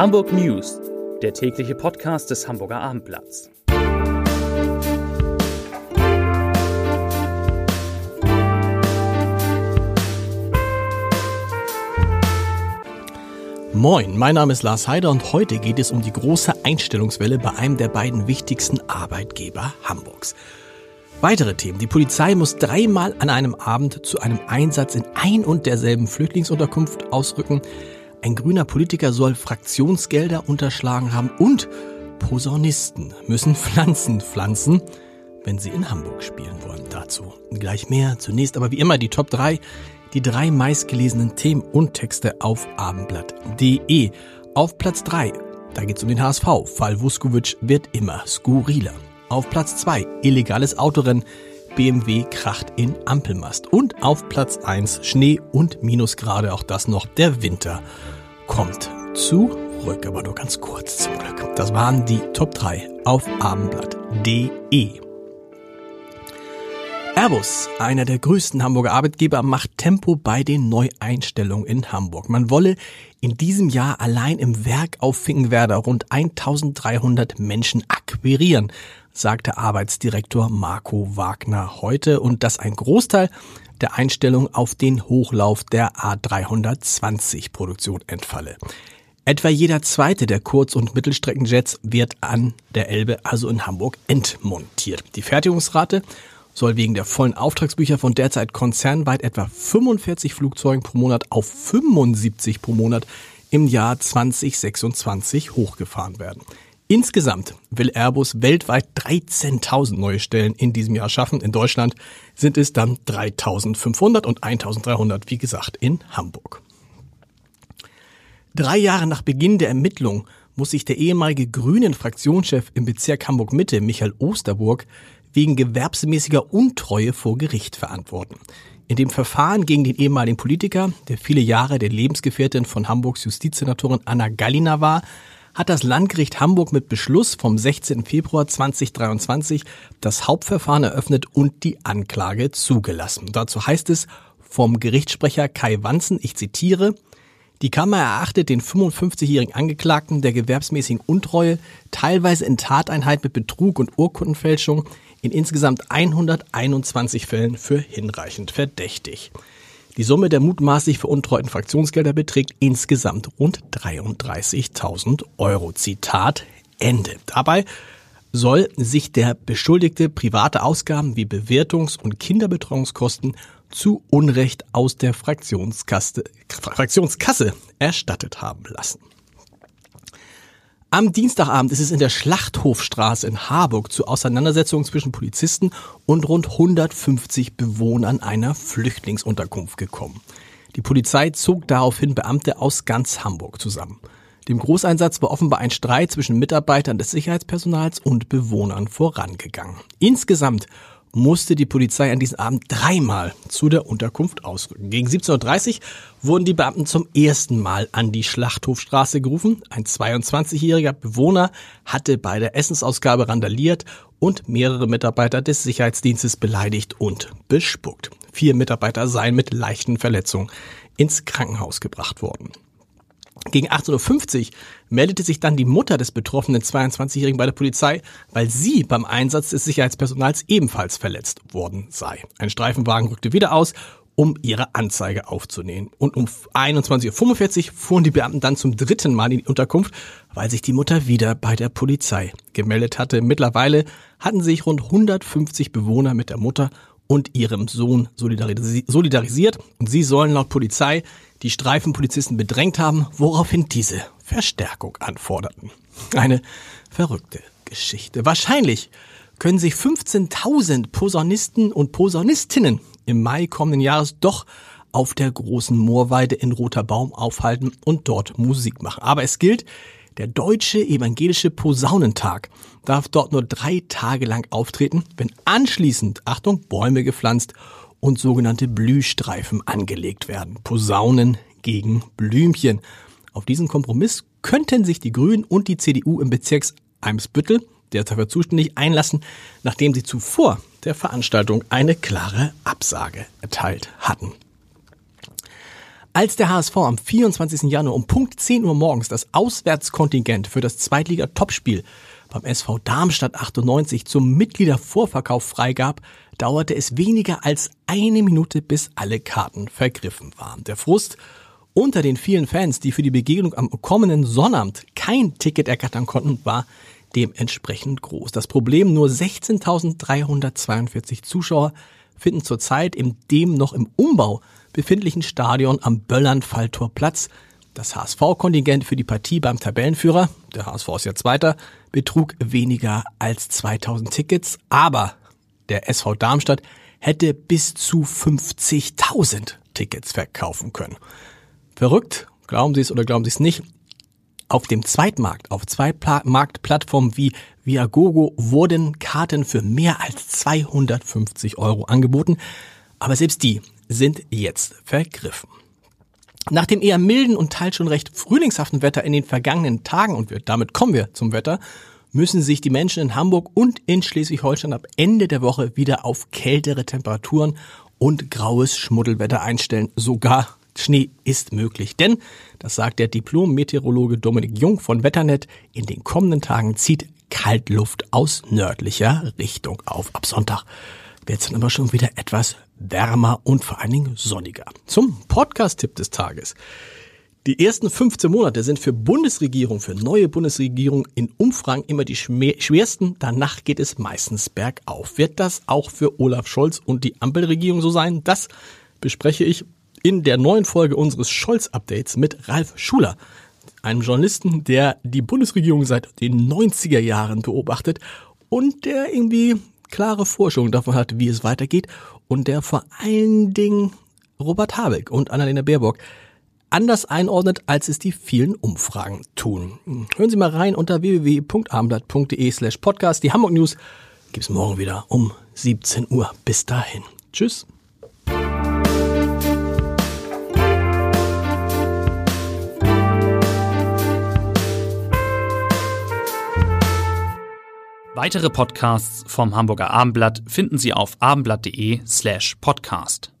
Hamburg News, der tägliche Podcast des Hamburger Abendblatts. Moin, mein Name ist Lars Heider und heute geht es um die große Einstellungswelle bei einem der beiden wichtigsten Arbeitgeber Hamburgs. Weitere Themen. Die Polizei muss dreimal an einem Abend zu einem Einsatz in ein und derselben Flüchtlingsunterkunft ausrücken. Ein grüner Politiker soll Fraktionsgelder unterschlagen haben und Posaunisten müssen Pflanzen pflanzen, wenn sie in Hamburg spielen wollen. Dazu gleich mehr. Zunächst aber wie immer die Top 3, die drei meistgelesenen Themen und Texte auf abendblatt.de. Auf Platz 3, da geht's um den HSV. Fall Vuskovic wird immer skurriler. Auf Platz 2, illegales Autorennen. BMW kracht in Ampelmast. Und auf Platz 1 Schnee und Minusgrade, auch das noch der Winter kommt zurück, aber nur ganz kurz zum Glück. Das waren die Top 3 auf abendblatt.de. Airbus, einer der größten Hamburger Arbeitgeber, macht Tempo bei den Neueinstellungen in Hamburg. Man wolle in diesem Jahr allein im Werk auf Finkenwerder rund 1300 Menschen akquirieren sagte Arbeitsdirektor Marco Wagner heute und dass ein Großteil der Einstellung auf den Hochlauf der A320 Produktion entfalle. Etwa jeder zweite der Kurz- und Mittelstreckenjets wird an der Elbe, also in Hamburg, entmontiert. Die Fertigungsrate soll wegen der vollen Auftragsbücher von derzeit konzernweit etwa 45 Flugzeugen pro Monat auf 75 pro Monat im Jahr 2026 hochgefahren werden. Insgesamt will Airbus weltweit 13.000 neue Stellen in diesem Jahr schaffen. In Deutschland sind es dann 3.500 und 1.300, wie gesagt, in Hamburg. Drei Jahre nach Beginn der Ermittlung muss sich der ehemalige grünen Fraktionschef im Bezirk Hamburg-Mitte, Michael Osterburg, wegen gewerbsmäßiger Untreue vor Gericht verantworten. In dem Verfahren gegen den ehemaligen Politiker, der viele Jahre der Lebensgefährtin von Hamburgs Justizsenatorin Anna Gallina war, hat das Landgericht Hamburg mit Beschluss vom 16. Februar 2023 das Hauptverfahren eröffnet und die Anklage zugelassen. Dazu heißt es vom Gerichtssprecher Kai Wanzen, ich zitiere, die Kammer erachtet den 55-jährigen Angeklagten der gewerbsmäßigen Untreue, teilweise in Tateinheit mit Betrug und Urkundenfälschung, in insgesamt 121 Fällen für hinreichend verdächtig. Die Summe der mutmaßlich veruntreuten Fraktionsgelder beträgt insgesamt rund 33.000 Euro. Zitat Ende. Dabei soll sich der Beschuldigte private Ausgaben wie Bewertungs- und Kinderbetreuungskosten zu Unrecht aus der Fraktionskasse, Fraktionskasse erstattet haben lassen. Am Dienstagabend ist es in der Schlachthofstraße in Harburg zu Auseinandersetzungen zwischen Polizisten und rund 150 Bewohnern einer Flüchtlingsunterkunft gekommen. Die Polizei zog daraufhin Beamte aus ganz Hamburg zusammen. Dem Großeinsatz war offenbar ein Streit zwischen Mitarbeitern des Sicherheitspersonals und Bewohnern vorangegangen. Insgesamt musste die Polizei an diesem Abend dreimal zu der Unterkunft ausrücken. Gegen 17.30 Uhr wurden die Beamten zum ersten Mal an die Schlachthofstraße gerufen. Ein 22-jähriger Bewohner hatte bei der Essensausgabe randaliert und mehrere Mitarbeiter des Sicherheitsdienstes beleidigt und bespuckt. Vier Mitarbeiter seien mit leichten Verletzungen ins Krankenhaus gebracht worden. Gegen 18.50 Uhr meldete sich dann die Mutter des betroffenen 22-Jährigen bei der Polizei, weil sie beim Einsatz des Sicherheitspersonals ebenfalls verletzt worden sei. Ein Streifenwagen rückte wieder aus, um ihre Anzeige aufzunehmen. Und um 21.45 Uhr fuhren die Beamten dann zum dritten Mal in die Unterkunft, weil sich die Mutter wieder bei der Polizei gemeldet hatte. Mittlerweile hatten sich rund 150 Bewohner mit der Mutter und ihrem Sohn solidarisiert und sie sollen laut Polizei die Streifenpolizisten bedrängt haben, woraufhin diese Verstärkung anforderten. Eine verrückte Geschichte. Wahrscheinlich können sich 15.000 Posaunisten und Posaunistinnen im Mai kommenden Jahres doch auf der großen Moorweide in Roter Baum aufhalten und dort Musik machen. Aber es gilt, der Deutsche Evangelische Posaunentag darf dort nur drei Tage lang auftreten, wenn anschließend, Achtung, Bäume gepflanzt und sogenannte Blühstreifen angelegt werden. Posaunen gegen Blümchen. Auf diesen Kompromiss könnten sich die Grünen und die CDU im Bezirks Eimsbüttel, der dafür zuständig, einlassen, nachdem sie zuvor der Veranstaltung eine klare Absage erteilt hatten. Als der HSV am 24. Januar um Punkt 10 Uhr morgens das Auswärtskontingent für das Zweitliga-Topspiel beim SV Darmstadt 98 zum Mitgliedervorverkauf freigab, dauerte es weniger als eine Minute, bis alle Karten vergriffen waren. Der Frust unter den vielen Fans, die für die Begegnung am kommenden Sonnabend kein Ticket ergattern konnten, war dementsprechend groß. Das Problem, nur 16.342 Zuschauer finden zurzeit im dem noch im Umbau befindlichen Stadion am Böllern-Falltor Platz. Das HSV-Kontingent für die Partie beim Tabellenführer, der HSV ist ja Zweiter, betrug weniger als 2000 Tickets, aber der SV Darmstadt hätte bis zu 50.000 Tickets verkaufen können. Verrückt, glauben Sie es oder glauben Sie es nicht, auf dem Zweitmarkt, auf zwei Marktplattformen wie Viagogo wurden Karten für mehr als 250 Euro angeboten, aber selbst die sind jetzt vergriffen. Nach dem eher milden und teils schon recht frühlingshaften Wetter in den vergangenen Tagen, und wir, damit kommen wir zum Wetter, müssen sich die Menschen in Hamburg und in Schleswig-Holstein ab Ende der Woche wieder auf kältere Temperaturen und graues Schmuddelwetter einstellen. Sogar Schnee ist möglich. Denn, das sagt der Diplom-Meteorologe Dominik Jung von Wetternet, in den kommenden Tagen zieht Kaltluft aus nördlicher Richtung auf. Ab Sonntag wird es dann aber schon wieder etwas wärmer und vor allen Dingen sonniger. Zum Podcast-Tipp des Tages. Die ersten 15 Monate sind für Bundesregierung, für neue Bundesregierung in Umfragen immer die schwersten. Danach geht es meistens bergauf. Wird das auch für Olaf Scholz und die Ampelregierung so sein? Das bespreche ich in der neuen Folge unseres Scholz-Updates mit Ralf Schuler, einem Journalisten, der die Bundesregierung seit den 90er Jahren beobachtet und der irgendwie klare Forschung davon hat, wie es weitergeht und der vor allen Dingen Robert Habeck und Annalena Baerbock anders einordnet, als es die vielen Umfragen tun. Hören Sie mal rein unter www.abendblatt.de slash podcast. Die Hamburg News gibt's morgen wieder um 17 Uhr. Bis dahin. Tschüss. Weitere Podcasts vom Hamburger Abendblatt finden Sie auf abendblatt.de slash podcast.